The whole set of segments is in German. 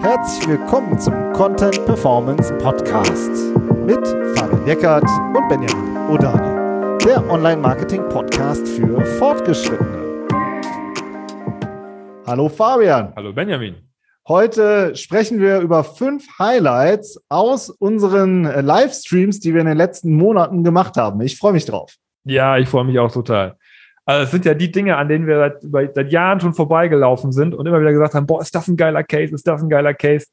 Herzlich willkommen zum Content Performance Podcast mit Fabian Eckert und Benjamin Odani, der Online-Marketing-Podcast für Fortgeschrittene. Hallo Fabian. Hallo Benjamin. Heute sprechen wir über fünf Highlights aus unseren Livestreams, die wir in den letzten Monaten gemacht haben. Ich freue mich drauf. Ja, ich freue mich auch total. Also es sind ja die Dinge, an denen wir seit, seit, Jahren schon vorbeigelaufen sind und immer wieder gesagt haben, boah, ist das ein geiler Case, ist das ein geiler Case.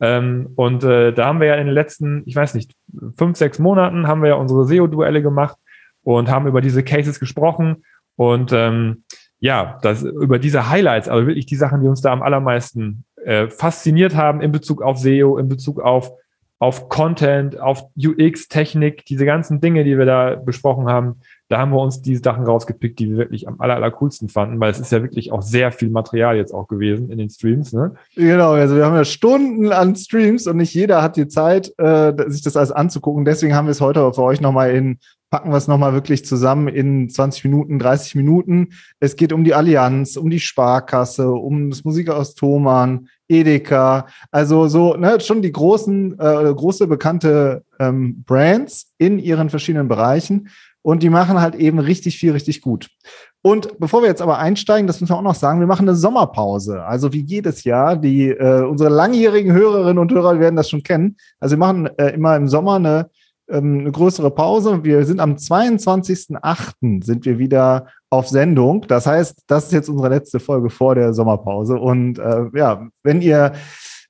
Ähm, und äh, da haben wir ja in den letzten, ich weiß nicht, fünf, sechs Monaten haben wir ja unsere SEO-Duelle gemacht und haben über diese Cases gesprochen. Und ähm, ja, das, über diese Highlights, aber wirklich die Sachen, die uns da am allermeisten äh, fasziniert haben in Bezug auf SEO, in Bezug auf, auf Content, auf UX, Technik, diese ganzen Dinge, die wir da besprochen haben, da haben wir uns die Sachen rausgepickt, die wir wirklich am aller, aller coolsten fanden, weil es ist ja wirklich auch sehr viel Material jetzt auch gewesen in den Streams. Ne? Genau, also wir haben ja Stunden an Streams und nicht jeder hat die Zeit, äh, sich das alles anzugucken. Deswegen haben wir es heute für euch nochmal in packen wir es nochmal wirklich zusammen in 20 Minuten, 30 Minuten. Es geht um die Allianz, um die Sparkasse, um das Musikhaus Thomann, Edeka, also so ne, schon die großen, äh, große bekannte ähm, Brands in ihren verschiedenen Bereichen. Und die machen halt eben richtig viel, richtig gut. Und bevor wir jetzt aber einsteigen, das müssen wir auch noch sagen, wir machen eine Sommerpause. Also wie jedes Jahr, die äh, unsere langjährigen Hörerinnen und Hörer werden das schon kennen. Also wir machen äh, immer im Sommer eine, ähm, eine größere Pause. Wir sind am 22.08. sind wir wieder auf Sendung. Das heißt, das ist jetzt unsere letzte Folge vor der Sommerpause. Und äh, ja, wenn ihr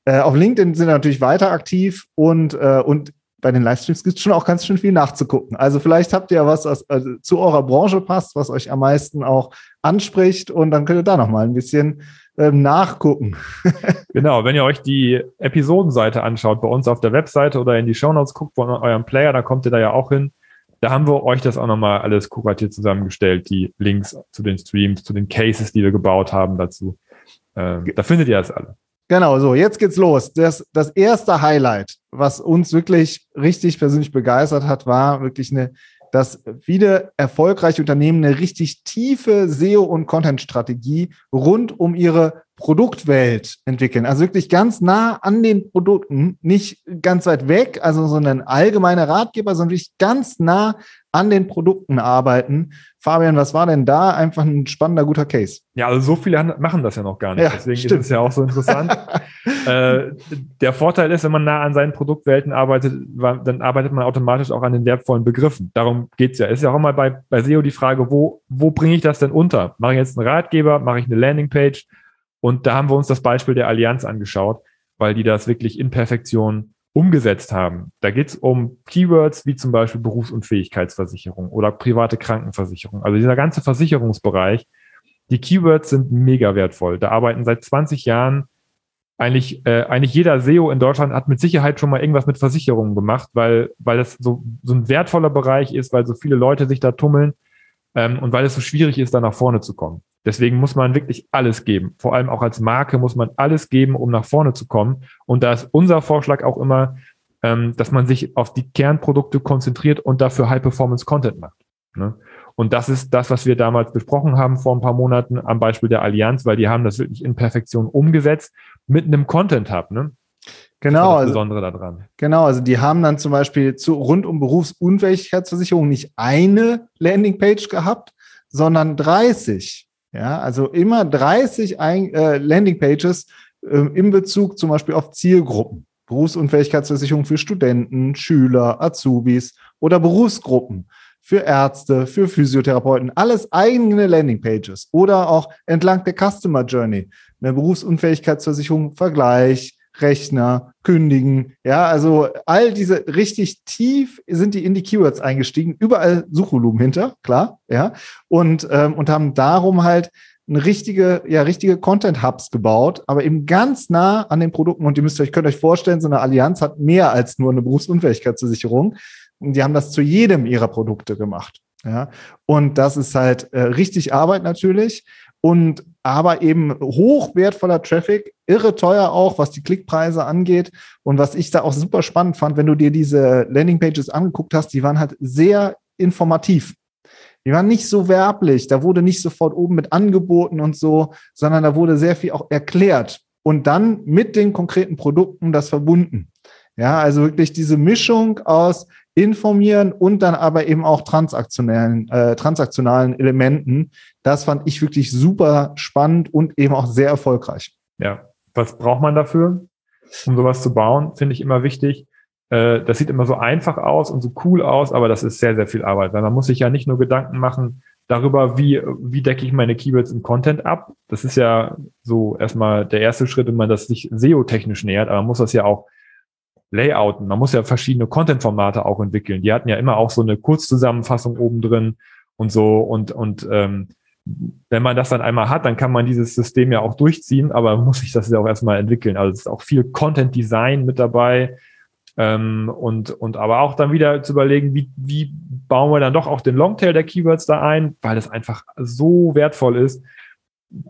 äh, auf LinkedIn sind wir natürlich weiter aktiv und, äh, und bei den Livestreams gibt es schon auch ganz schön viel nachzugucken. Also vielleicht habt ihr ja was, was also zu eurer Branche passt, was euch am meisten auch anspricht und dann könnt ihr da nochmal ein bisschen ähm, nachgucken. genau, wenn ihr euch die Episodenseite anschaut, bei uns auf der Webseite oder in die Shownotes guckt von eurem Player, da kommt ihr da ja auch hin. Da haben wir euch das auch nochmal alles kuratiert zusammengestellt, die Links zu den Streams, zu den Cases, die wir gebaut haben dazu. Ähm, da findet ihr das alle. Genau, so, jetzt geht's los. Das, das erste Highlight, was uns wirklich richtig persönlich begeistert hat, war wirklich eine, dass viele erfolgreiche Unternehmen eine richtig tiefe SEO- und Content-Strategie rund um ihre Produktwelt entwickeln. Also wirklich ganz nah an den Produkten, nicht ganz weit weg, also so ein allgemeiner Ratgeber, sondern wirklich ganz nah an den Produkten arbeiten. Fabian, was war denn da einfach ein spannender, guter Case? Ja, also so viele machen das ja noch gar nicht. Ja, Deswegen stimmt. ist es ja auch so interessant. äh, der Vorteil ist, wenn man nah an seinen Produktwelten arbeitet, dann arbeitet man automatisch auch an den wertvollen Begriffen. Darum geht's ja. Ist ja auch immer bei, bei SEO die Frage, wo, wo bringe ich das denn unter? Mache ich jetzt einen Ratgeber? Mache ich eine Landingpage? Und da haben wir uns das Beispiel der Allianz angeschaut, weil die das wirklich in Perfektion umgesetzt haben. Da geht es um Keywords wie zum Beispiel Berufsunfähigkeitsversicherung oder private Krankenversicherung. Also dieser ganze Versicherungsbereich, die Keywords sind mega wertvoll. Da arbeiten seit 20 Jahren eigentlich, äh, eigentlich jeder SEO in Deutschland hat mit Sicherheit schon mal irgendwas mit Versicherungen gemacht, weil, weil das so, so ein wertvoller Bereich ist, weil so viele Leute sich da tummeln ähm, und weil es so schwierig ist, da nach vorne zu kommen. Deswegen muss man wirklich alles geben. Vor allem auch als Marke muss man alles geben, um nach vorne zu kommen. Und da ist unser Vorschlag auch immer, ähm, dass man sich auf die Kernprodukte konzentriert und dafür High-Performance-Content macht. Ne? Und das ist das, was wir damals besprochen haben vor ein paar Monaten am Beispiel der Allianz, weil die haben das wirklich in Perfektion umgesetzt mit einem Content-Hub. Ne? Genau. Das also Besondere daran. Genau, also die haben dann zum Beispiel zu, rund um Berufsunfähigkeitsversicherung nicht eine Landingpage gehabt, sondern 30. Ja, also immer 30 Ein äh, Landingpages äh, in Bezug zum Beispiel auf Zielgruppen. Berufsunfähigkeitsversicherung für Studenten, Schüler, Azubis oder Berufsgruppen für Ärzte, für Physiotherapeuten, alles eigene Landingpages oder auch entlang der Customer Journey, eine Berufsunfähigkeitsversicherung, Vergleich, Rechner, kündigen. Ja, also all diese richtig tief sind die in die Keywords eingestiegen, überall Suchvolumen hinter, klar, ja, und, ähm, und haben darum halt eine richtige, ja, richtige Content-Hubs gebaut, aber eben ganz nah an den Produkten. Und ihr müsst euch, könnt euch vorstellen, so eine Allianz hat mehr als nur eine Berufsunfähigkeitsversicherung. Und die haben das zu jedem ihrer Produkte gemacht. Ja, und das ist halt äh, richtig Arbeit natürlich und aber eben hochwertvoller Traffic, irre teuer auch, was die Klickpreise angeht. Und was ich da auch super spannend fand, wenn du dir diese Landingpages angeguckt hast, die waren halt sehr informativ. Die waren nicht so werblich, da wurde nicht sofort oben mit angeboten und so, sondern da wurde sehr viel auch erklärt und dann mit den konkreten Produkten das verbunden. Ja, also wirklich diese Mischung aus informieren und dann aber eben auch transaktionellen, äh, transaktionalen Elementen. Das fand ich wirklich super spannend und eben auch sehr erfolgreich. Ja, was braucht man dafür, um sowas zu bauen? Finde ich immer wichtig. Äh, das sieht immer so einfach aus und so cool aus, aber das ist sehr, sehr viel Arbeit, weil man muss sich ja nicht nur Gedanken machen darüber, wie, wie decke ich meine Keywords im Content ab. Das ist ja so erstmal der erste Schritt, wenn man das sich SEO-technisch nähert, aber man muss das ja auch Layouten. Man muss ja verschiedene Content-Formate auch entwickeln. Die hatten ja immer auch so eine Kurzzusammenfassung oben drin und so. Und, und ähm, wenn man das dann einmal hat, dann kann man dieses System ja auch durchziehen, aber muss sich das ja auch erstmal entwickeln. Also es ist auch viel Content-Design mit dabei. Ähm, und, und aber auch dann wieder zu überlegen, wie, wie bauen wir dann doch auch den Longtail der Keywords da ein, weil es einfach so wertvoll ist,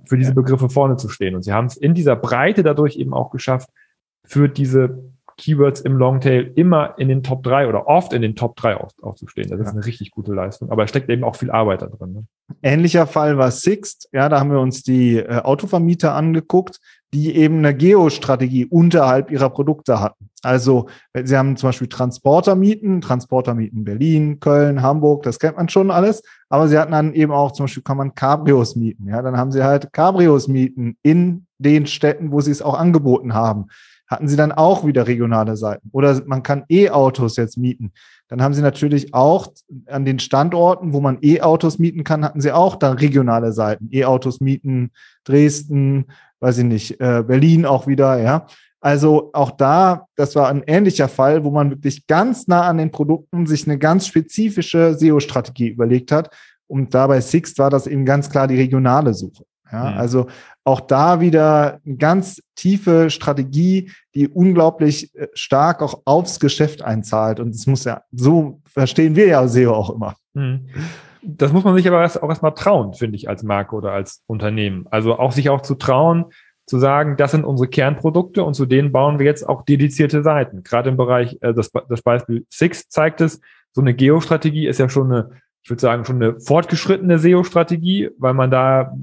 für diese Begriffe vorne zu stehen. Und sie haben es in dieser Breite dadurch eben auch geschafft, für diese Keywords im Longtail immer in den Top 3 oder oft in den Top 3 aufzustehen. Das ist eine richtig gute Leistung. Aber es steckt eben auch viel Arbeit da drin. Ne? Ähnlicher Fall war Sixt. Ja, da haben wir uns die äh, Autovermieter angeguckt, die eben eine Geostrategie unterhalb ihrer Produkte hatten. Also sie haben zum Beispiel Transportermieten, Transportermieten Berlin, Köln, Hamburg, das kennt man schon alles. Aber sie hatten dann eben auch zum Beispiel kann man Cabrios mieten. Ja, dann haben sie halt Cabrios mieten in den Städten, wo sie es auch angeboten haben hatten sie dann auch wieder regionale Seiten. Oder man kann E-Autos jetzt mieten. Dann haben sie natürlich auch an den Standorten, wo man E-Autos mieten kann, hatten sie auch dann regionale Seiten. E-Autos mieten Dresden, weiß ich nicht, äh, Berlin auch wieder, ja. Also auch da, das war ein ähnlicher Fall, wo man wirklich ganz nah an den Produkten sich eine ganz spezifische SEO-Strategie überlegt hat. Und dabei Sixt war das eben ganz klar die regionale Suche. Ja, mhm. also auch da wieder eine ganz tiefe Strategie, die unglaublich äh, stark auch aufs Geschäft einzahlt. Und das muss ja, so verstehen wir ja SEO auch immer. Mhm. Das muss man sich aber erst, auch erstmal trauen, finde ich, als Marke oder als Unternehmen. Also auch sich auch zu trauen, zu sagen, das sind unsere Kernprodukte und zu denen bauen wir jetzt auch dedizierte Seiten. Gerade im Bereich, äh, das, das Beispiel Six zeigt es, so eine Geostrategie ist ja schon eine, ich würde sagen, schon eine fortgeschrittene SEO-Strategie, weil man da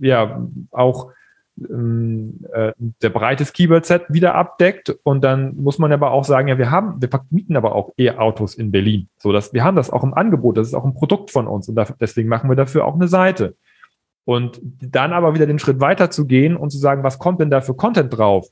ja auch ähm, äh, der breites Keyword-Set wieder abdeckt. Und dann muss man aber auch sagen, ja, wir haben, wir mieten aber auch E-Autos in Berlin. So, dass wir haben das auch im Angebot. Das ist auch ein Produkt von uns. Und dafür, deswegen machen wir dafür auch eine Seite. Und dann aber wieder den Schritt weiter zu gehen und zu sagen, was kommt denn da für Content drauf?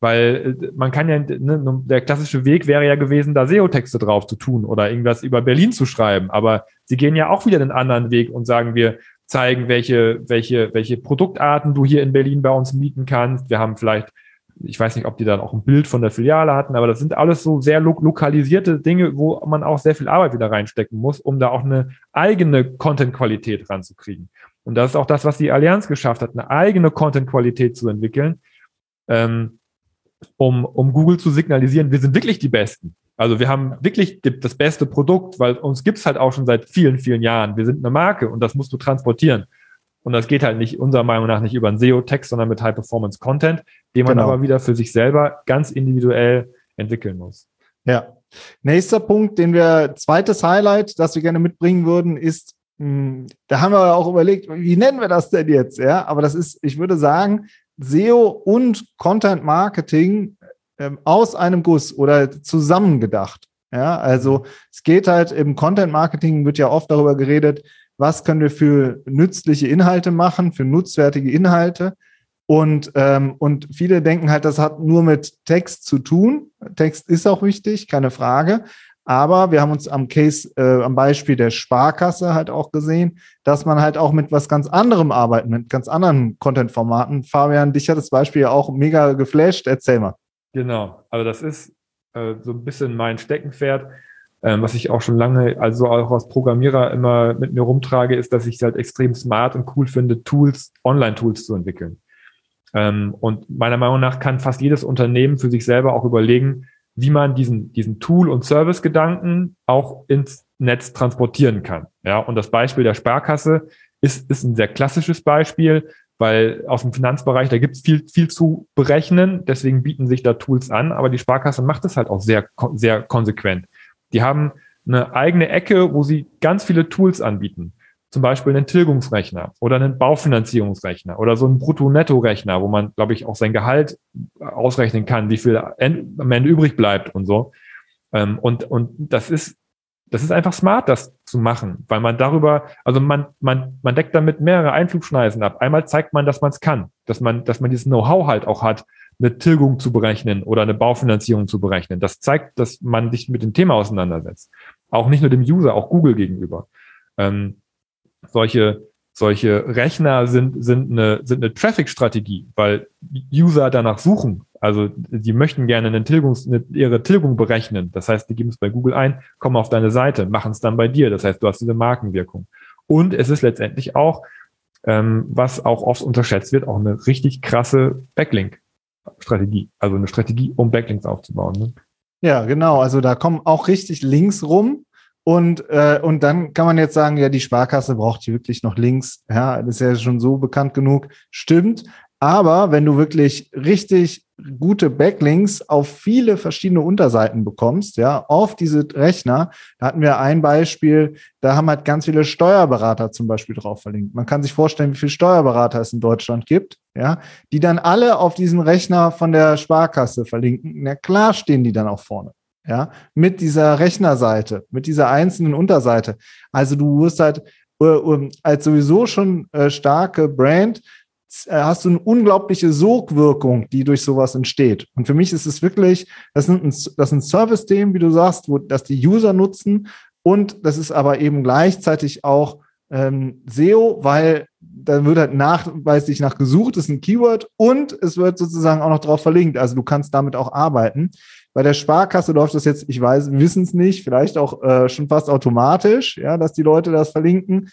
Weil äh, man kann ja, ne, der klassische Weg wäre ja gewesen, da SEO-Texte drauf zu tun oder irgendwas über Berlin zu schreiben. Aber sie gehen ja auch wieder den anderen Weg und sagen, wir zeigen, welche, welche, welche Produktarten du hier in Berlin bei uns mieten kannst. Wir haben vielleicht, ich weiß nicht, ob die dann auch ein Bild von der Filiale hatten, aber das sind alles so sehr lo lokalisierte Dinge, wo man auch sehr viel Arbeit wieder reinstecken muss, um da auch eine eigene Content-Qualität ranzukriegen. Und das ist auch das, was die Allianz geschafft hat, eine eigene Content-Qualität zu entwickeln, ähm, um, um Google zu signalisieren, wir sind wirklich die Besten. Also wir haben wirklich das beste Produkt, weil uns gibt's halt auch schon seit vielen, vielen Jahren. Wir sind eine Marke und das musst du transportieren. Und das geht halt nicht, unserer Meinung nach, nicht über einen SEO-Text, sondern mit High-Performance-Content, den man genau. aber wieder für sich selber ganz individuell entwickeln muss. Ja. Nächster Punkt, den wir, zweites Highlight, das wir gerne mitbringen würden, ist, mh, hm, da haben wir auch überlegt, wie nennen wir das denn jetzt? Ja, aber das ist, ich würde sagen, SEO und Content Marketing ähm, aus einem Guss oder zusammengedacht. Ja, also es geht halt im Content Marketing wird ja oft darüber geredet, was können wir für nützliche Inhalte machen, für nutzwertige Inhalte. Und, ähm, und viele denken halt, das hat nur mit Text zu tun. Text ist auch wichtig, keine Frage. Aber wir haben uns am Case, äh, am Beispiel der Sparkasse halt auch gesehen, dass man halt auch mit was ganz anderem arbeitet, mit ganz anderen Content-Formaten. Fabian, dich hat das Beispiel ja auch mega geflasht. Erzähl mal. Genau, also das ist äh, so ein bisschen mein Steckenpferd, ähm, was ich auch schon lange, also auch als Programmierer immer mit mir rumtrage, ist, dass ich es halt extrem smart und cool finde, Tools, Online-Tools zu entwickeln. Ähm, und meiner Meinung nach kann fast jedes Unternehmen für sich selber auch überlegen, wie man diesen, diesen Tool- und Service-Gedanken auch ins Netz transportieren kann. Ja, und das Beispiel der Sparkasse ist, ist ein sehr klassisches Beispiel weil aus dem Finanzbereich, da gibt es viel, viel zu berechnen, deswegen bieten sich da Tools an, aber die Sparkasse macht es halt auch sehr, sehr konsequent. Die haben eine eigene Ecke, wo sie ganz viele Tools anbieten. Zum Beispiel einen Tilgungsrechner oder einen Baufinanzierungsrechner oder so einen Brutto-Netto-Rechner, wo man, glaube ich, auch sein Gehalt ausrechnen kann, wie viel am Ende übrig bleibt und so. Ähm, und, und das ist, das ist einfach smart, das zu machen, weil man darüber, also man, man, man deckt damit mehrere Einflugschneisen ab. Einmal zeigt man, dass man es kann, dass man, dass man dieses Know-how halt auch hat, eine Tilgung zu berechnen oder eine Baufinanzierung zu berechnen. Das zeigt, dass man sich mit dem Thema auseinandersetzt. Auch nicht nur dem User, auch Google gegenüber. Ähm, solche, solche Rechner sind, sind eine, sind eine Traffic-Strategie, weil User danach suchen. Also die möchten gerne eine Tilgungs, eine, ihre Tilgung berechnen. Das heißt, die geben es bei Google ein, kommen auf deine Seite, machen es dann bei dir. Das heißt, du hast diese Markenwirkung. Und es ist letztendlich auch, ähm, was auch oft unterschätzt wird, auch eine richtig krasse Backlink-Strategie. Also eine Strategie, um Backlinks aufzubauen. Ne? Ja, genau. Also da kommen auch richtig Links rum. Und, äh, und dann kann man jetzt sagen, ja, die Sparkasse braucht hier wirklich noch Links. Ja, das ist ja schon so bekannt genug. Stimmt. Aber wenn du wirklich richtig gute Backlinks auf viele verschiedene Unterseiten bekommst, ja, auf diese Rechner, da hatten wir ein Beispiel, da haben halt ganz viele Steuerberater zum Beispiel drauf verlinkt. Man kann sich vorstellen, wie viele Steuerberater es in Deutschland gibt, ja, die dann alle auf diesen Rechner von der Sparkasse verlinken. Na klar stehen die dann auch vorne ja, mit dieser Rechnerseite, mit dieser einzelnen Unterseite. Also du wirst halt äh, als sowieso schon äh, starke Brand hast du eine unglaubliche Sogwirkung, die durch sowas entsteht. Und für mich ist es wirklich, das sind ein, das sind Service-Themen, wie du sagst, wo das die User nutzen. Und das ist aber eben gleichzeitig auch ähm, SEO, weil da wird halt nachweislich nach gesucht, ist ein Keyword und es wird sozusagen auch noch drauf verlinkt. Also du kannst damit auch arbeiten. Bei der Sparkasse läuft das jetzt, ich weiß, wissen es nicht, vielleicht auch äh, schon fast automatisch, ja, dass die Leute das verlinken.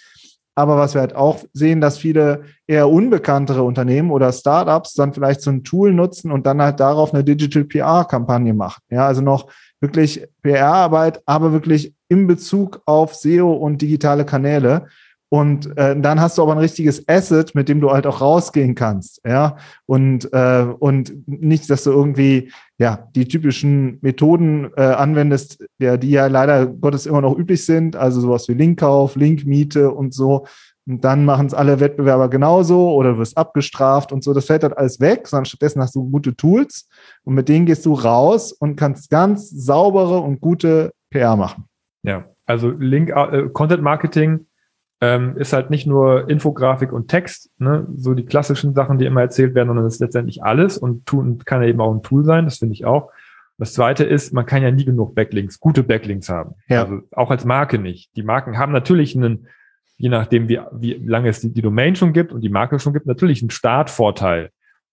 Aber was wir halt auch sehen, dass viele eher unbekanntere Unternehmen oder Startups dann vielleicht so ein Tool nutzen und dann halt darauf eine Digital PR-Kampagne machen. Ja, also noch wirklich PR-Arbeit, aber wirklich in Bezug auf SEO und digitale Kanäle. Und äh, dann hast du aber ein richtiges Asset, mit dem du halt auch rausgehen kannst, ja. Und äh, und nicht, dass du irgendwie ja die typischen Methoden äh, anwendest, der die ja leider Gottes immer noch üblich sind, also sowas wie Linkkauf, Linkmiete und so. Und dann machen es alle Wettbewerber genauso oder wirst abgestraft und so. Das fällt halt alles weg, sondern stattdessen hast du gute Tools und mit denen gehst du raus und kannst ganz saubere und gute PR machen. Ja, also Link, äh, Content Marketing ähm, ist halt nicht nur Infografik und Text, ne, so die klassischen Sachen, die immer erzählt werden, sondern es ist letztendlich alles und tun, kann ja eben auch ein Tool sein, das finde ich auch. Das zweite ist, man kann ja nie genug Backlinks, gute Backlinks haben. Ja. Also auch als Marke nicht. Die Marken haben natürlich einen, je nachdem, wie, wie lange es die, die Domain schon gibt und die Marke schon gibt, natürlich einen Startvorteil.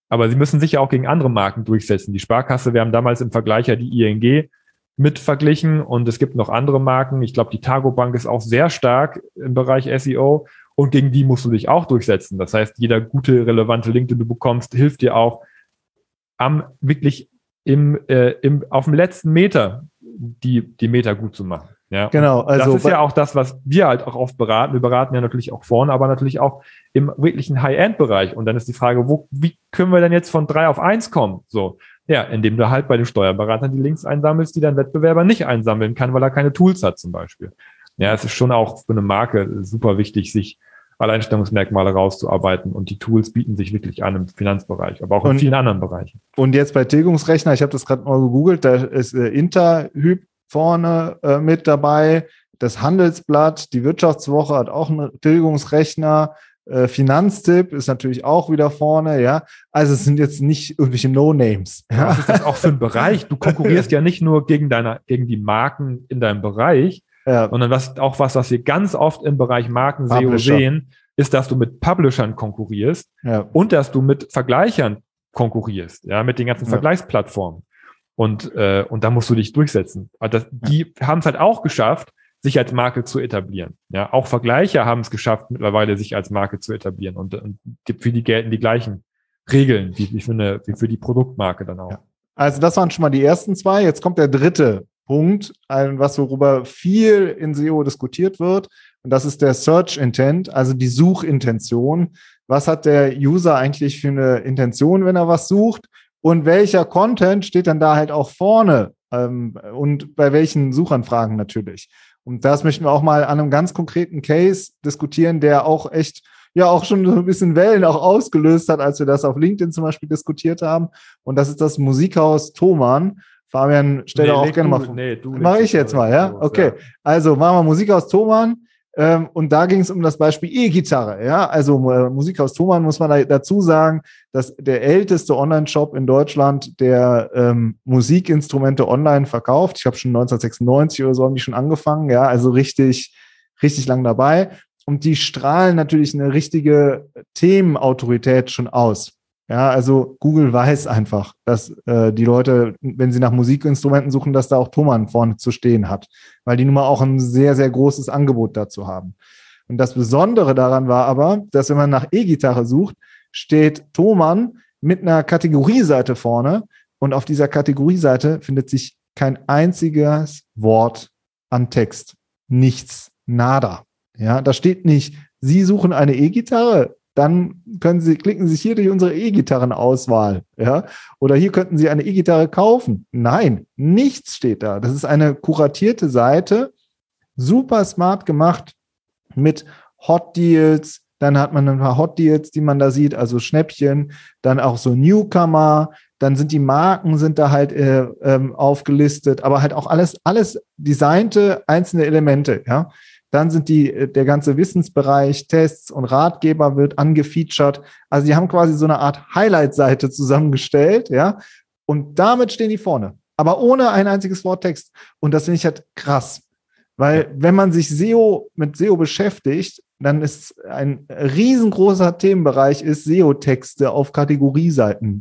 Aber sie müssen sich ja auch gegen andere Marken durchsetzen. Die Sparkasse, wir haben damals im Vergleich ja die ING mit verglichen und es gibt noch andere Marken. Ich glaube, die Targo Bank ist auch sehr stark im Bereich SEO und gegen die musst du dich auch durchsetzen. Das heißt, jeder gute, relevante Link, den du bekommst, hilft dir auch am wirklich im, äh, im, auf dem letzten Meter die, die Meter gut zu machen. Ja, genau. Also das ist ja auch das, was wir halt auch oft beraten. Wir beraten ja natürlich auch vorne, aber natürlich auch im wirklichen High-End-Bereich. Und dann ist die Frage, wo, wie können wir denn jetzt von drei auf eins kommen? So. Ja, indem du halt bei den Steuerberatern die Links einsammelst, die dein Wettbewerber nicht einsammeln kann, weil er keine Tools hat zum Beispiel. Ja, es ist schon auch für eine Marke super wichtig, sich Alleinstellungsmerkmale rauszuarbeiten und die Tools bieten sich wirklich an im Finanzbereich, aber auch in und, vielen anderen Bereichen. Und jetzt bei Tilgungsrechner, ich habe das gerade mal gegoogelt, da ist äh, Interhyp vorne äh, mit dabei, das Handelsblatt, die Wirtschaftswoche hat auch einen Tilgungsrechner, äh, Finanztipp ist natürlich auch wieder vorne, ja. Also es sind jetzt nicht irgendwelche No-Names. Ja. Was ist das auch für ein Bereich? Du konkurrierst ja nicht nur gegen deine, gegen die Marken in deinem Bereich, ja. sondern was, auch was, was wir ganz oft im Bereich Marken SEO sehen, ist, dass du mit Publishern konkurrierst ja. und dass du mit Vergleichern konkurrierst, ja, mit den ganzen. Vergleichsplattformen. Und, äh, und da musst du dich durchsetzen. Das, die haben es halt auch geschafft, sich als Marke zu etablieren. Ja, auch Vergleicher haben es geschafft, mittlerweile sich als Marke zu etablieren und, und für die gelten die gleichen Regeln wie, wie, für, eine, wie für die Produktmarke dann auch. Ja. Also das waren schon mal die ersten zwei. Jetzt kommt der dritte Punkt, was worüber viel in SEO diskutiert wird. Und das ist der Search Intent, also die Suchintention. Was hat der User eigentlich für eine Intention, wenn er was sucht? Und welcher Content steht dann da halt auch vorne? Ähm, und bei welchen Suchanfragen natürlich? Und das möchten wir auch mal an einem ganz konkreten Case diskutieren, der auch echt ja auch schon so ein bisschen Wellen auch ausgelöst hat, als wir das auf LinkedIn zum Beispiel diskutiert haben. Und das ist das Musikhaus Thoman. Fabian, stell nee, auch gerne du, mal vor. Nee, Mach ich jetzt mal, ja? Okay. Also machen wir Musikhaus Thoman. Ähm, und da ging es um das Beispiel E-Gitarre. Ja, also äh, Musikhaus Thomann muss man da, dazu sagen, dass der älteste Online-Shop in Deutschland, der ähm, Musikinstrumente online verkauft. Ich habe schon 1996 oder so haben die schon angefangen. Ja, also richtig, richtig lang dabei. Und die strahlen natürlich eine richtige Themenautorität schon aus. Ja, also Google weiß einfach, dass äh, die Leute, wenn sie nach Musikinstrumenten suchen, dass da auch Thomann vorne zu stehen hat, weil die nun mal auch ein sehr, sehr großes Angebot dazu haben. Und das Besondere daran war aber, dass wenn man nach E-Gitarre sucht, steht Thomann mit einer Kategorieseite vorne und auf dieser Kategorieseite findet sich kein einziges Wort an Text. Nichts, nada. Ja, da steht nicht, Sie suchen eine E-Gitarre, dann können Sie, klicken Sie hier durch unsere E-Gitarren-Auswahl, ja, oder hier könnten Sie eine E-Gitarre kaufen. Nein, nichts steht da. Das ist eine kuratierte Seite, super smart gemacht mit Hot Deals. Dann hat man ein paar Hot Deals, die man da sieht, also Schnäppchen, dann auch so Newcomer, dann sind die Marken sind da halt äh, ähm, aufgelistet, aber halt auch alles, alles designte einzelne Elemente, ja. Dann sind die, äh, der ganze Wissensbereich, Tests und Ratgeber wird angefeatured. Also die haben quasi so eine Art Highlight-Seite zusammengestellt, ja. Und damit stehen die vorne. Aber ohne ein einziges Wort Text. Und das finde ich halt krass. Weil wenn man sich SEO mit SEO beschäftigt, dann ist ein riesengroßer Themenbereich ist SEO-Texte auf Kategorieseiten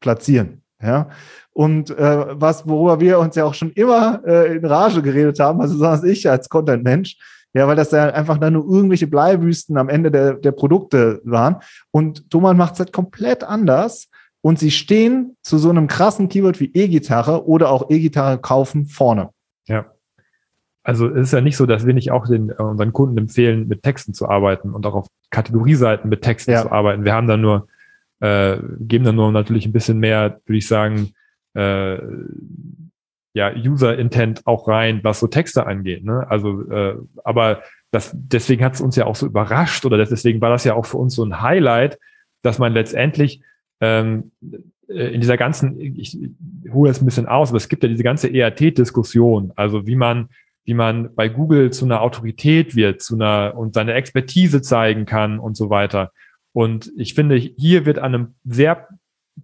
platzieren. Ja. Und äh, was, worüber wir uns ja auch schon immer äh, in Rage geredet haben, also besonders ich als Content-Mensch, ja, weil das ja einfach dann nur irgendwelche Bleiwüsten am Ende der, der Produkte waren. Und Thomann macht es halt komplett anders. Und sie stehen zu so einem krassen Keyword wie E-Gitarre oder auch E-Gitarre kaufen vorne. Ja. Also es ist ja nicht so, dass wir nicht auch den, äh, unseren Kunden empfehlen, mit Texten zu arbeiten und auch auf Kategorieseiten mit Texten ja. zu arbeiten. Wir haben da nur, äh, geben da nur natürlich ein bisschen mehr, würde ich sagen, äh, ja, User-Intent auch rein, was so Texte angeht. Ne? Also, äh, aber das, deswegen hat es uns ja auch so überrascht oder deswegen war das ja auch für uns so ein Highlight, dass man letztendlich ähm, äh, in dieser ganzen, ich hole jetzt ein bisschen aus, aber es gibt ja diese ganze ERT-Diskussion, also wie man, wie man bei Google zu einer Autorität wird, zu einer und seine Expertise zeigen kann und so weiter. Und ich finde, hier wird an einem sehr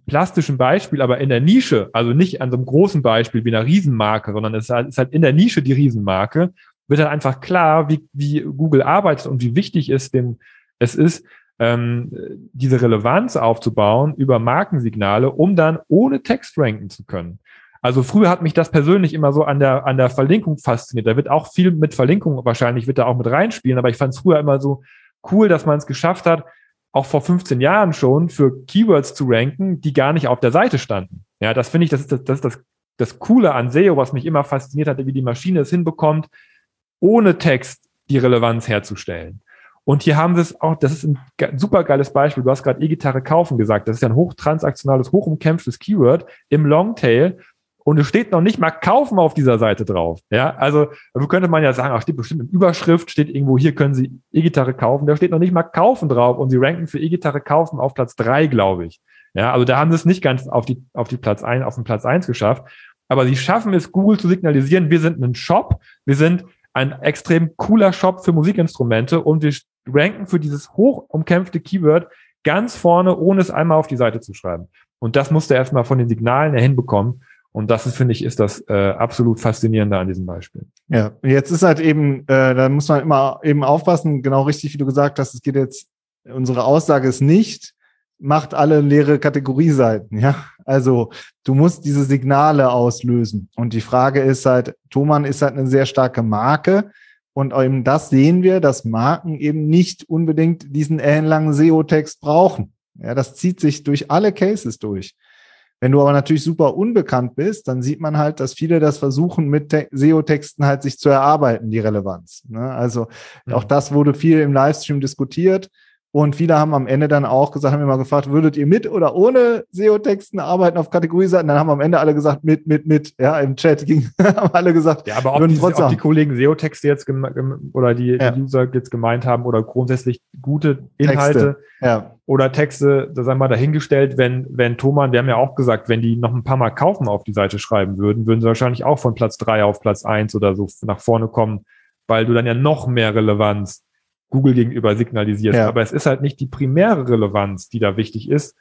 plastischen Beispiel, aber in der Nische, also nicht an so einem großen Beispiel wie einer Riesenmarke, sondern es ist halt, ist halt in der Nische die Riesenmarke, wird halt einfach klar, wie, wie Google arbeitet und wie wichtig es, dem, es ist, ähm, diese Relevanz aufzubauen über Markensignale, um dann ohne Text ranken zu können. Also früher hat mich das persönlich immer so an der, an der Verlinkung fasziniert. Da wird auch viel mit Verlinkung wahrscheinlich, wird da auch mit reinspielen, aber ich fand es früher immer so cool, dass man es geschafft hat, auch vor 15 Jahren schon für Keywords zu ranken, die gar nicht auf der Seite standen. Ja, das finde ich, das ist das, das, das, das Coole an SEO, was mich immer fasziniert hatte, wie die Maschine es hinbekommt, ohne Text die Relevanz herzustellen. Und hier haben wir es auch, das ist ein super geiles Beispiel. Du hast gerade E-Gitarre kaufen gesagt. Das ist ja ein hochtransaktionales, hochumkämpftes Keyword im Longtail, und es steht noch nicht mal kaufen auf dieser Seite drauf. Ja, also könnte man ja sagen, ach, steht bestimmt in Überschrift, steht irgendwo, hier können Sie E-Gitarre kaufen. Da steht noch nicht mal kaufen drauf und sie ranken für E-Gitarre kaufen auf Platz drei, glaube ich. Ja, also da haben sie es nicht ganz auf die, auf die Platz ein, auf den Platz eins geschafft. Aber sie schaffen es, Google zu signalisieren, wir sind ein Shop, wir sind ein extrem cooler Shop für Musikinstrumente und wir ranken für dieses hoch umkämpfte Keyword ganz vorne, ohne es einmal auf die Seite zu schreiben. Und das musste er erstmal von den Signalen her hinbekommen. Und das ist, finde ich, ist das äh, absolut faszinierende an diesem Beispiel. Ja, jetzt ist halt eben, äh, da muss man immer eben aufpassen, genau richtig, wie du gesagt hast, es geht jetzt, unsere Aussage ist nicht, macht alle leere Kategorieseiten, ja. Also du musst diese Signale auslösen. Und die Frage ist halt, Thomann ist halt eine sehr starke Marke. Und eben das sehen wir, dass Marken eben nicht unbedingt diesen ellenlangen SEO-Text brauchen. Ja, das zieht sich durch alle Cases durch. Wenn du aber natürlich super unbekannt bist, dann sieht man halt, dass viele das versuchen, mit SEO-Texten halt sich zu erarbeiten, die Relevanz. Ne? Also mhm. auch das wurde viel im Livestream diskutiert. Und viele haben am Ende dann auch gesagt, haben immer gefragt, würdet ihr mit oder ohne SEO-Texten arbeiten auf Kategorieseiten? Dann haben am Ende alle gesagt, mit, mit, mit. Ja, im Chat ging, haben alle gesagt. Ja, aber ob die, ob die Kollegen SEO-Texte jetzt oder die, ja. die, User jetzt gemeint haben oder grundsätzlich gute Inhalte ja. oder Texte, da sagen wir mal dahingestellt, wenn, wenn Thomas, wir haben ja auch gesagt, wenn die noch ein paar Mal kaufen auf die Seite schreiben würden, würden sie wahrscheinlich auch von Platz drei auf Platz eins oder so nach vorne kommen, weil du dann ja noch mehr Relevanz Google gegenüber signalisierst. Ja. Aber es ist halt nicht die primäre Relevanz, die da wichtig ist.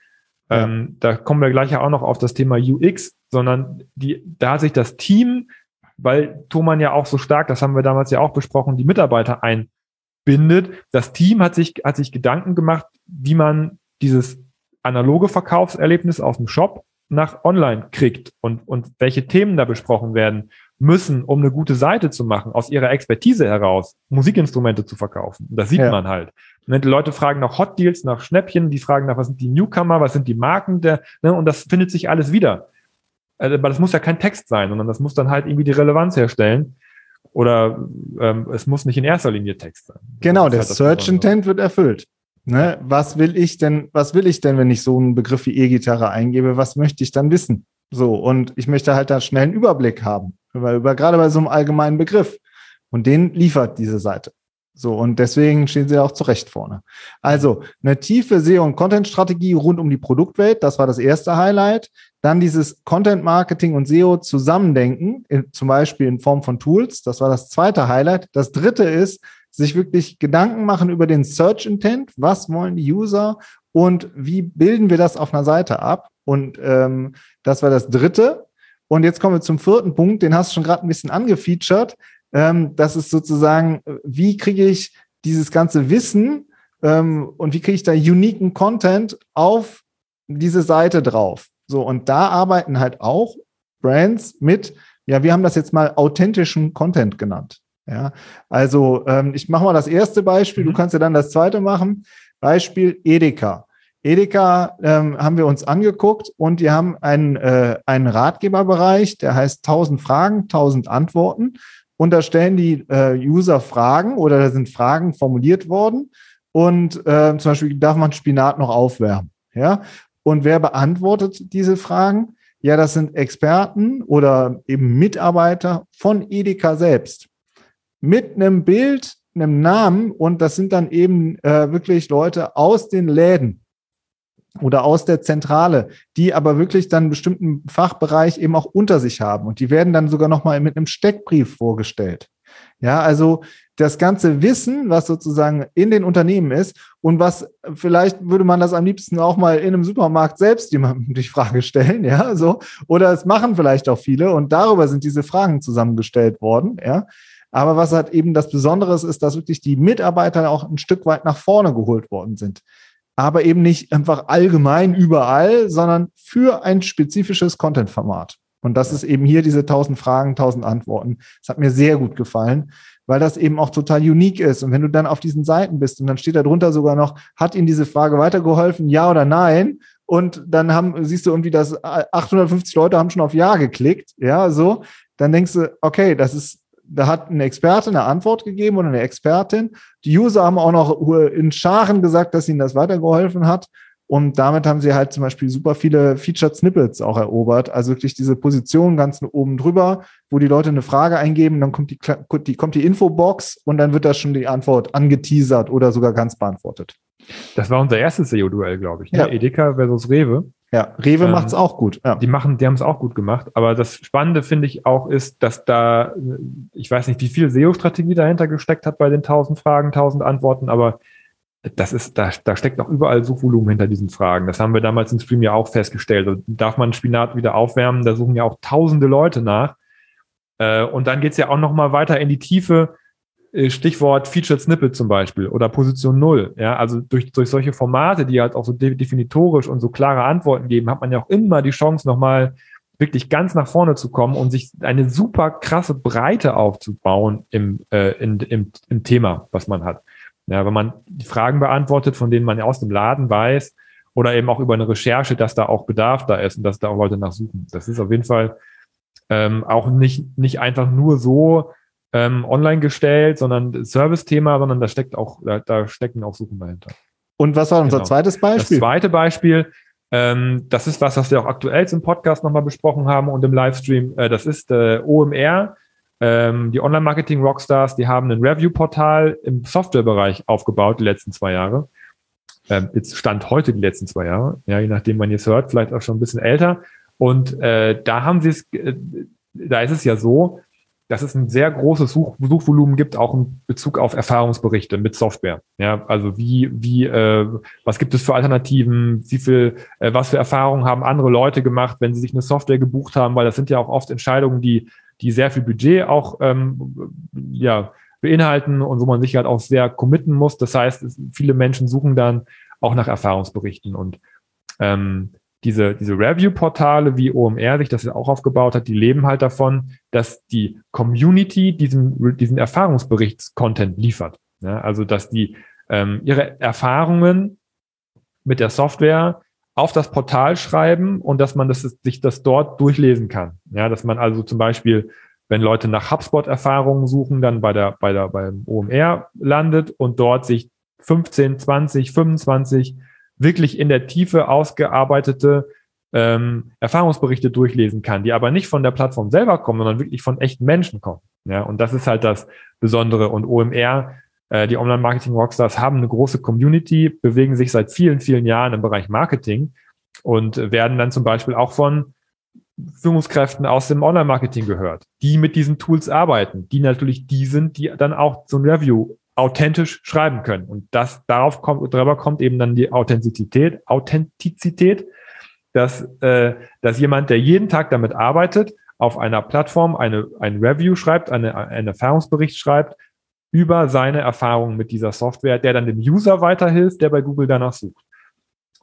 Ja. Ähm, da kommen wir gleich ja auch noch auf das Thema UX, sondern die, da hat sich das Team, weil Thomann ja auch so stark, das haben wir damals ja auch besprochen, die Mitarbeiter einbindet. Das Team hat sich, hat sich Gedanken gemacht, wie man dieses analoge Verkaufserlebnis aus dem Shop nach online kriegt und, und welche Themen da besprochen werden müssen, um eine gute Seite zu machen, aus ihrer Expertise heraus, Musikinstrumente zu verkaufen. Und das sieht ja. man halt. Und die Leute fragen nach Hot Deals, nach Schnäppchen, die fragen nach, was sind die Newcomer, was sind die Marken, der, ne, und das findet sich alles wieder. Also, aber das muss ja kein Text sein, sondern das muss dann halt irgendwie die Relevanz herstellen. Oder ähm, es muss nicht in erster Linie Text sein. Genau, der halt Search Intent wird erfüllt. Ne? Was will ich denn, was will ich denn, wenn ich so einen Begriff wie E-Gitarre eingebe? Was möchte ich dann wissen? So, und ich möchte halt da schnell einen Überblick haben. Über, über, gerade bei so einem allgemeinen Begriff. Und den liefert diese Seite. So, und deswegen stehen sie auch zurecht vorne. Also, eine tiefe SEO- und Content-Strategie rund um die Produktwelt, das war das erste Highlight. Dann dieses Content-Marketing und SEO zusammendenken, in, zum Beispiel in Form von Tools, das war das zweite Highlight. Das dritte ist, sich wirklich Gedanken machen über den Search Intent. Was wollen die User und wie bilden wir das auf einer Seite ab? Und ähm, das war das dritte. Und jetzt kommen wir zum vierten Punkt, den hast du schon gerade ein bisschen angefeatured. Ähm, das ist sozusagen, wie kriege ich dieses ganze Wissen ähm, und wie kriege ich da uniken Content auf diese Seite drauf? So, und da arbeiten halt auch Brands mit, ja, wir haben das jetzt mal authentischen Content genannt. Ja, also ähm, ich mache mal das erste Beispiel, mhm. du kannst ja dann das zweite machen. Beispiel Edeka. Edeka ähm, haben wir uns angeguckt und die haben einen, äh, einen Ratgeberbereich, der heißt 1000 Fragen, 1000 Antworten. Und da stellen die äh, User Fragen oder da sind Fragen formuliert worden. Und äh, zum Beispiel darf man Spinat noch aufwärmen. Ja. Und wer beantwortet diese Fragen? Ja, das sind Experten oder eben Mitarbeiter von Edeka selbst. Mit einem Bild, einem Namen und das sind dann eben äh, wirklich Leute aus den Läden oder aus der Zentrale, die aber wirklich dann einen bestimmten Fachbereich eben auch unter sich haben. Und die werden dann sogar nochmal mit einem Steckbrief vorgestellt. Ja, also das ganze Wissen, was sozusagen in den Unternehmen ist und was vielleicht würde man das am liebsten auch mal in einem Supermarkt selbst jemandem die Frage stellen, ja, so. Oder es machen vielleicht auch viele und darüber sind diese Fragen zusammengestellt worden, ja. Aber was halt eben das Besondere ist, ist, dass wirklich die Mitarbeiter auch ein Stück weit nach vorne geholt worden sind aber eben nicht einfach allgemein überall, sondern für ein spezifisches Content-Format. Und das ist eben hier diese 1000 Fragen, 1000 Antworten. Das hat mir sehr gut gefallen, weil das eben auch total unique ist. Und wenn du dann auf diesen Seiten bist und dann steht da drunter sogar noch, hat Ihnen diese Frage weitergeholfen, ja oder nein? Und dann haben, siehst du irgendwie, dass 850 Leute haben schon auf Ja geklickt, ja, so. Dann denkst du, okay, das ist da hat ein Experte eine Antwort gegeben oder eine Expertin. Die User haben auch noch in Scharen gesagt, dass ihnen das weitergeholfen hat. Und damit haben sie halt zum Beispiel super viele Featured Snippets auch erobert. Also wirklich diese Position ganz oben drüber, wo die Leute eine Frage eingeben, dann kommt die, die, kommt die Infobox und dann wird da schon die Antwort angeteasert oder sogar ganz beantwortet. Das war unser erstes SEO-Duell, glaube ich. Ne? Ja. Edeka versus Rewe. Ja, Rewe ähm, macht es auch gut. Ja. Die machen, die haben es auch gut gemacht. Aber das Spannende finde ich auch ist, dass da, ich weiß nicht, wie viel SEO-Strategie dahinter gesteckt hat bei den 1000 Fragen, 1000 Antworten, aber das ist, da, da steckt noch überall Suchvolumen hinter diesen Fragen. Das haben wir damals im Stream ja auch festgestellt. Und darf man Spinat wieder aufwärmen? Da suchen ja auch tausende Leute nach. Äh, und dann geht's ja auch noch mal weiter in die Tiefe äh, Stichwort Featured Snippet zum Beispiel oder Position Null. Ja, also durch, durch solche Formate, die halt auch so definitorisch und so klare Antworten geben, hat man ja auch immer die Chance, nochmal wirklich ganz nach vorne zu kommen und sich eine super krasse Breite aufzubauen im, äh, in, im, im Thema, was man hat. Ja, wenn man die Fragen beantwortet, von denen man ja aus dem Laden weiß, oder eben auch über eine Recherche, dass da auch Bedarf da ist und dass da auch Leute nachsuchen. Das ist auf jeden Fall ähm, auch nicht, nicht einfach nur so, ähm, online gestellt, sondern Service-Thema, sondern da steckt auch, da, da stecken auch Suchen dahinter. Und was war unser genau. zweites Beispiel? Das zweite Beispiel, ähm, das ist was, was wir auch aktuell im Podcast nochmal besprochen haben und im Livestream. Äh, das ist äh, OMR. Ähm, die Online-Marketing-Rockstars, die haben ein Review-Portal im Softwarebereich aufgebaut die letzten zwei Jahre. Ähm, jetzt stand heute die letzten zwei Jahre, ja, je nachdem man jetzt hört, vielleicht auch schon ein bisschen älter. Und äh, da haben sie es, äh, da ist es ja so, dass es ein sehr großes Such Suchvolumen gibt, auch in Bezug auf Erfahrungsberichte mit Software. Ja, also wie, wie, äh, was gibt es für Alternativen, wie viel, äh, was für Erfahrungen haben andere Leute gemacht, wenn sie sich eine Software gebucht haben, weil das sind ja auch oft Entscheidungen, die, die sehr viel Budget auch ähm, ja, beinhalten und wo man sich halt auch sehr committen muss. Das heißt, viele Menschen suchen dann auch nach Erfahrungsberichten und ähm, diese, diese Review-Portale wie OMR sich das ja auch aufgebaut hat, die leben halt davon, dass die Community diesen, diesen Erfahrungsberichts-Content liefert. Ja, also, dass die ähm, ihre Erfahrungen mit der Software auf das Portal schreiben und dass man das, sich das dort durchlesen kann. Ja, dass man also zum Beispiel, wenn Leute nach HubSpot-Erfahrungen suchen, dann bei der, bei der, beim OMR landet und dort sich 15, 20, 25 wirklich in der Tiefe ausgearbeitete ähm, Erfahrungsberichte durchlesen kann, die aber nicht von der Plattform selber kommen, sondern wirklich von echten Menschen kommen. Ja, und das ist halt das Besondere. Und OMR, äh, die Online-Marketing-Rockstars, haben eine große Community, bewegen sich seit vielen, vielen Jahren im Bereich Marketing und werden dann zum Beispiel auch von Führungskräften aus dem Online-Marketing gehört, die mit diesen Tools arbeiten, die natürlich die sind, die dann auch so ein Review authentisch schreiben können. Und das, darauf kommt, darüber kommt eben dann die Authentizität, Authentizität, dass, äh, dass jemand, der jeden Tag damit arbeitet, auf einer Plattform eine, ein Review schreibt, eine, einen Erfahrungsbericht schreibt über seine Erfahrungen mit dieser Software, der dann dem User weiterhilft, der bei Google danach sucht.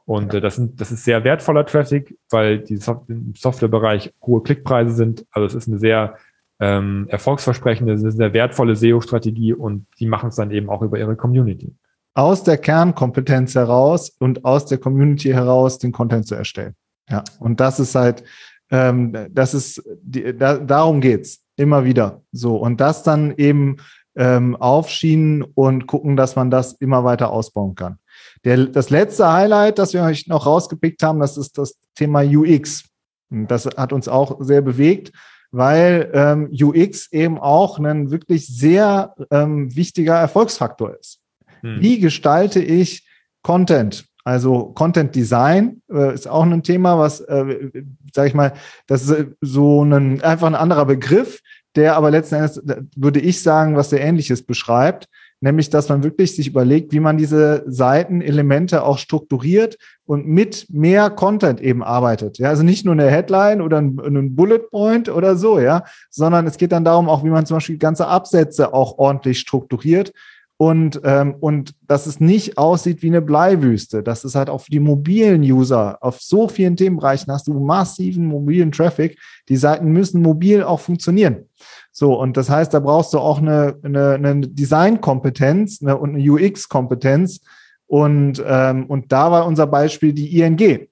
Und äh, das, sind, das ist sehr wertvoller Traffic, weil die Soft im Softwarebereich hohe Klickpreise sind. Also es ist eine sehr ähm, erfolgsversprechende, eine sehr wertvolle SEO-Strategie und die machen es dann eben auch über ihre Community. Aus der Kernkompetenz heraus und aus der Community heraus den Content zu erstellen. Ja, und das ist halt, ähm, das ist, die, da, darum geht's immer wieder so. Und das dann eben ähm, aufschienen und gucken, dass man das immer weiter ausbauen kann. Der, das letzte Highlight, das wir euch noch rausgepickt haben, das ist das Thema UX. Das hat uns auch sehr bewegt weil ähm, UX eben auch ein wirklich sehr ähm, wichtiger Erfolgsfaktor ist. Hm. Wie gestalte ich Content? Also Content Design äh, ist auch ein Thema, was, äh, sage ich mal, das ist so ein einfach ein anderer Begriff, der aber letzten Endes, würde ich sagen, was sehr Ähnliches beschreibt nämlich dass man wirklich sich überlegt, wie man diese Seitenelemente auch strukturiert und mit mehr Content eben arbeitet. Ja, also nicht nur eine Headline oder ein, ein Bullet Point oder so, ja, sondern es geht dann darum, auch wie man zum Beispiel ganze Absätze auch ordentlich strukturiert und, ähm, und dass es nicht aussieht wie eine Bleiwüste. Das ist halt auch für die mobilen User auf so vielen Themenbereichen hast du massiven mobilen Traffic. Die Seiten müssen mobil auch funktionieren. So, und das heißt, da brauchst du auch eine, eine, eine Design-Kompetenz eine, und eine UX-Kompetenz. Und, ähm, und da war unser Beispiel die ING.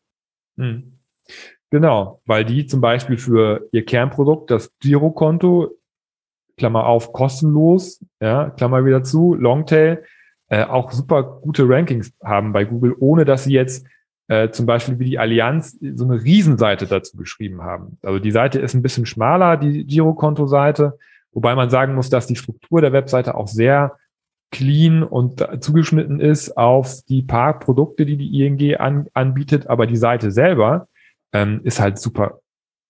Hm. Genau, weil die zum Beispiel für ihr Kernprodukt, das Girokonto, Klammer auf, kostenlos, ja, Klammer wieder zu, Longtail, äh, auch super gute Rankings haben bei Google, ohne dass sie jetzt äh, zum Beispiel wie die Allianz so eine Riesenseite dazu geschrieben haben. Also die Seite ist ein bisschen schmaler, die Girokonto-Seite, wobei man sagen muss, dass die Struktur der Webseite auch sehr clean und zugeschnitten ist auf die paar Produkte, die die ING an, anbietet, aber die Seite selber ähm, ist halt super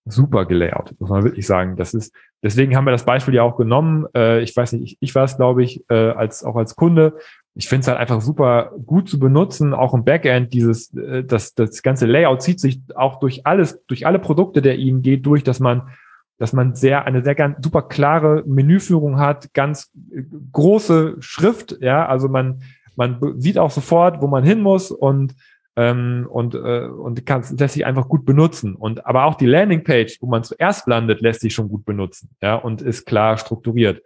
super gelayoutet, muss man wirklich sagen. Das ist, deswegen haben wir das Beispiel ja auch genommen. Äh, ich weiß nicht, ich, ich war es, glaube ich, äh, als auch als Kunde. Ich finde es halt einfach super gut zu benutzen, auch im Backend. Dieses, äh, das, das ganze Layout zieht sich auch durch alles, durch alle Produkte der ING durch, dass man, dass man sehr eine sehr ganz super klare Menüführung hat, ganz äh, große Schrift, ja, also man man sieht auch sofort, wo man hin muss und ähm, und, äh, und kann, lässt sich einfach gut benutzen. Und aber auch die Landingpage, wo man zuerst landet, lässt sich schon gut benutzen, ja, und ist klar strukturiert.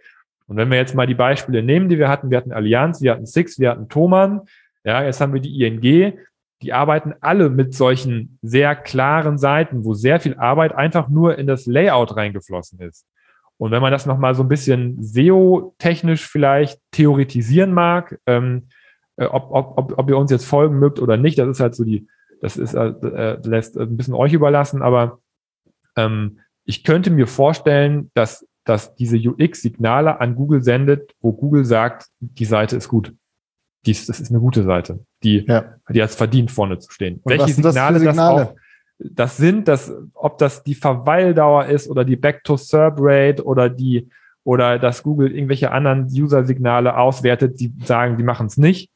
Und wenn wir jetzt mal die Beispiele nehmen, die wir hatten, wir hatten Allianz, wir hatten Six, wir hatten Thomann, ja, jetzt haben wir die ING, die arbeiten alle mit solchen sehr klaren Seiten, wo sehr viel Arbeit einfach nur in das Layout reingeflossen ist. Und wenn man das nochmal so ein bisschen SEO-technisch vielleicht theoretisieren mag, ähm, äh, ob, ob, ob, ob ihr uns jetzt folgen mögt oder nicht, das ist halt so die, das ist, äh, äh lässt ein bisschen euch überlassen, aber ähm, ich könnte mir vorstellen, dass, dass diese UX-Signale an Google sendet, wo Google sagt, die Seite ist gut. Dies, das ist eine gute Seite, die, ja. die hat es verdient, vorne zu stehen. Und Welche Signale das, Signale das auch das sind, das, ob das die Verweildauer ist oder die Back-to-Serve-Rate oder die oder dass Google irgendwelche anderen User-Signale auswertet, die sagen, die machen es nicht.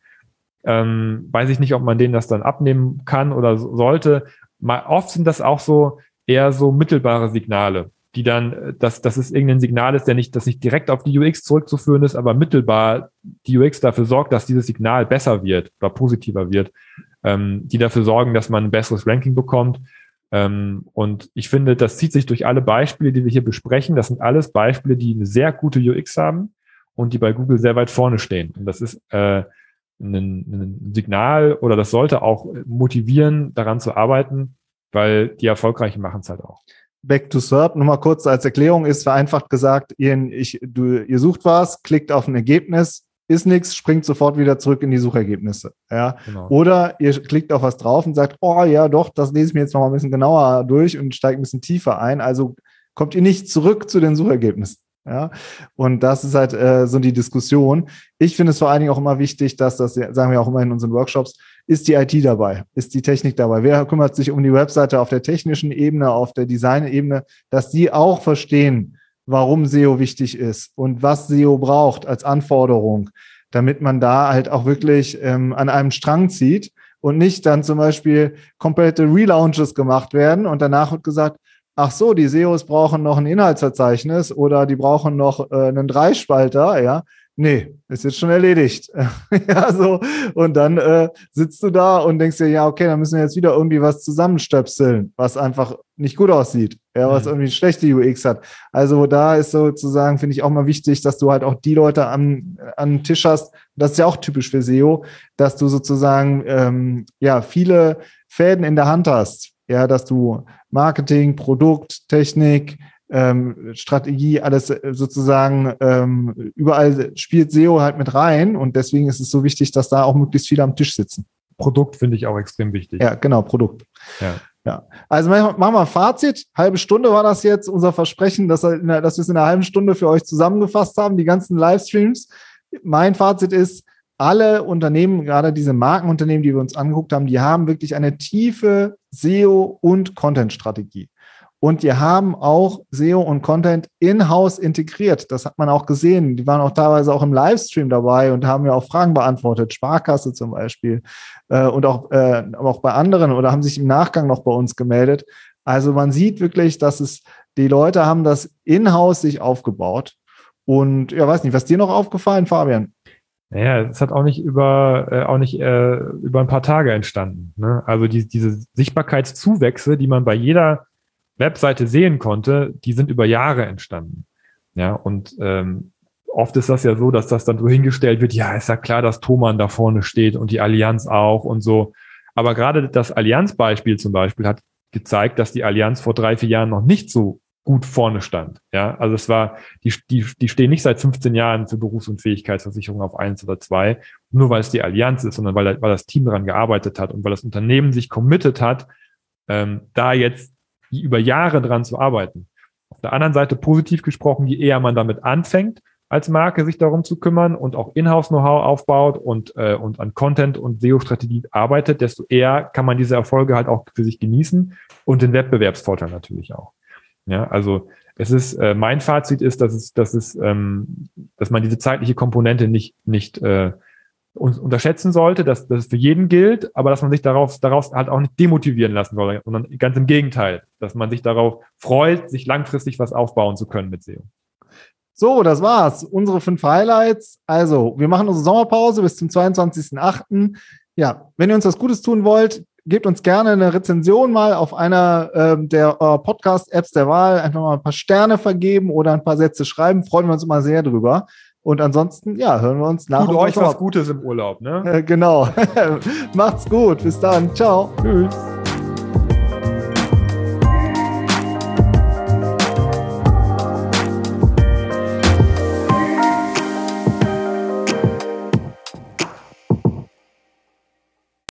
Ähm, weiß ich nicht, ob man denen das dann abnehmen kann oder sollte. Mal, oft sind das auch so eher so mittelbare Signale, die dann, dass, dass es irgendein Signal ist, der nicht, das nicht direkt auf die UX zurückzuführen ist, aber mittelbar die UX dafür sorgt, dass dieses Signal besser wird oder positiver wird ähm, die dafür sorgen, dass man ein besseres Ranking bekommt. Ähm, und ich finde, das zieht sich durch alle Beispiele, die wir hier besprechen. Das sind alles Beispiele, die eine sehr gute UX haben und die bei Google sehr weit vorne stehen. Und das ist äh, ein, Signal oder das sollte auch motivieren, daran zu arbeiten, weil die Erfolgreichen machen es halt auch. Back to SERP, nur mal kurz als Erklärung ist vereinfacht gesagt, ihr, ich, du, ihr sucht was, klickt auf ein Ergebnis, ist nichts, springt sofort wieder zurück in die Suchergebnisse. Ja? Genau. Oder ihr klickt auf was drauf und sagt, oh ja, doch, das lese ich mir jetzt noch mal ein bisschen genauer durch und steigt ein bisschen tiefer ein. Also kommt ihr nicht zurück zu den Suchergebnissen. Ja, und das ist halt äh, so die Diskussion. Ich finde es vor allen Dingen auch immer wichtig, dass das, sagen wir auch immer in unseren Workshops, ist die IT dabei? Ist die Technik dabei? Wer kümmert sich um die Webseite auf der technischen Ebene, auf der Design-Ebene, dass die auch verstehen, warum SEO wichtig ist und was SEO braucht als Anforderung, damit man da halt auch wirklich ähm, an einem Strang zieht und nicht dann zum Beispiel komplette Relaunches gemacht werden und danach wird gesagt, ach so, die SEOs brauchen noch ein Inhaltsverzeichnis oder die brauchen noch äh, einen Dreispalter, ja nee, ist jetzt schon erledigt. ja, so. Und dann äh, sitzt du da und denkst dir, ja, okay, dann müssen wir jetzt wieder irgendwie was zusammenstöpseln, was einfach nicht gut aussieht, ja, was mhm. irgendwie eine schlechte UX hat. Also da ist sozusagen, finde ich auch mal wichtig, dass du halt auch die Leute am, am Tisch hast, das ist ja auch typisch für SEO, dass du sozusagen ähm, ja viele Fäden in der Hand hast. Ja, dass du Marketing, Produkt, Technik, ähm, Strategie, alles äh, sozusagen ähm, überall spielt SEO halt mit rein und deswegen ist es so wichtig, dass da auch möglichst viele am Tisch sitzen. Produkt finde ich auch extrem wichtig. Ja, genau, Produkt. Ja. Ja, also machen wir ein Fazit. Halbe Stunde war das jetzt unser Versprechen, dass, dass wir es in einer halben Stunde für euch zusammengefasst haben, die ganzen Livestreams. Mein Fazit ist, alle Unternehmen, gerade diese Markenunternehmen, die wir uns angeguckt haben, die haben wirklich eine tiefe SEO- und Content-Strategie. Und die haben auch SEO und Content in-house integriert. Das hat man auch gesehen. Die waren auch teilweise auch im Livestream dabei und haben ja auch Fragen beantwortet. Sparkasse zum Beispiel. Äh, und auch, äh, auch bei anderen oder haben sich im Nachgang noch bei uns gemeldet. Also man sieht wirklich, dass es, die Leute haben das in-house sich aufgebaut. Und ja, weiß nicht, was dir noch aufgefallen, Fabian? Naja, es hat auch nicht über, äh, auch nicht äh, über ein paar Tage entstanden. Ne? Also die, diese Sichtbarkeitszuwächse, die man bei jeder Webseite sehen konnte, die sind über Jahre entstanden. Ja, und ähm, oft ist das ja so, dass das dann so hingestellt wird, ja, ist ja klar, dass Thomann da vorne steht und die Allianz auch und so. Aber gerade das Allianz-Beispiel zum Beispiel hat gezeigt, dass die Allianz vor drei, vier Jahren noch nicht so gut vorne stand. Ja, also es war, die, die, die stehen nicht seit 15 Jahren für Berufs- und Fähigkeitsversicherung auf eins oder zwei, nur weil es die Allianz ist, sondern weil, weil das Team daran gearbeitet hat und weil das Unternehmen sich committed hat, ähm, da jetzt über Jahre dran zu arbeiten. Auf der anderen Seite positiv gesprochen, je eher man damit anfängt, als Marke sich darum zu kümmern und auch Inhouse-Know-how aufbaut und, äh, und an Content und SEO-Strategie arbeitet, desto eher kann man diese Erfolge halt auch für sich genießen und den Wettbewerbsvorteil natürlich auch. Ja, also es ist, äh, mein Fazit ist, dass es, dass es, ähm, dass man diese zeitliche Komponente nicht, nicht äh, unterschätzen sollte, dass das für jeden gilt, aber dass man sich darauf, daraus halt auch nicht demotivieren lassen soll, sondern ganz im Gegenteil, dass man sich darauf freut, sich langfristig was aufbauen zu können mit SEO. So, das war's. Unsere fünf Highlights. Also, wir machen unsere Sommerpause bis zum 22.08. Ja, wenn ihr uns was Gutes tun wollt, gebt uns gerne eine Rezension mal auf einer äh, der äh, Podcast-Apps der Wahl. Einfach mal ein paar Sterne vergeben oder ein paar Sätze schreiben. Freuen wir uns immer sehr drüber. Und ansonsten, ja, hören wir uns nach. Tut euch was Gutes im Urlaub, ne? genau. Macht's gut. Bis dann. Ciao. Tschüss.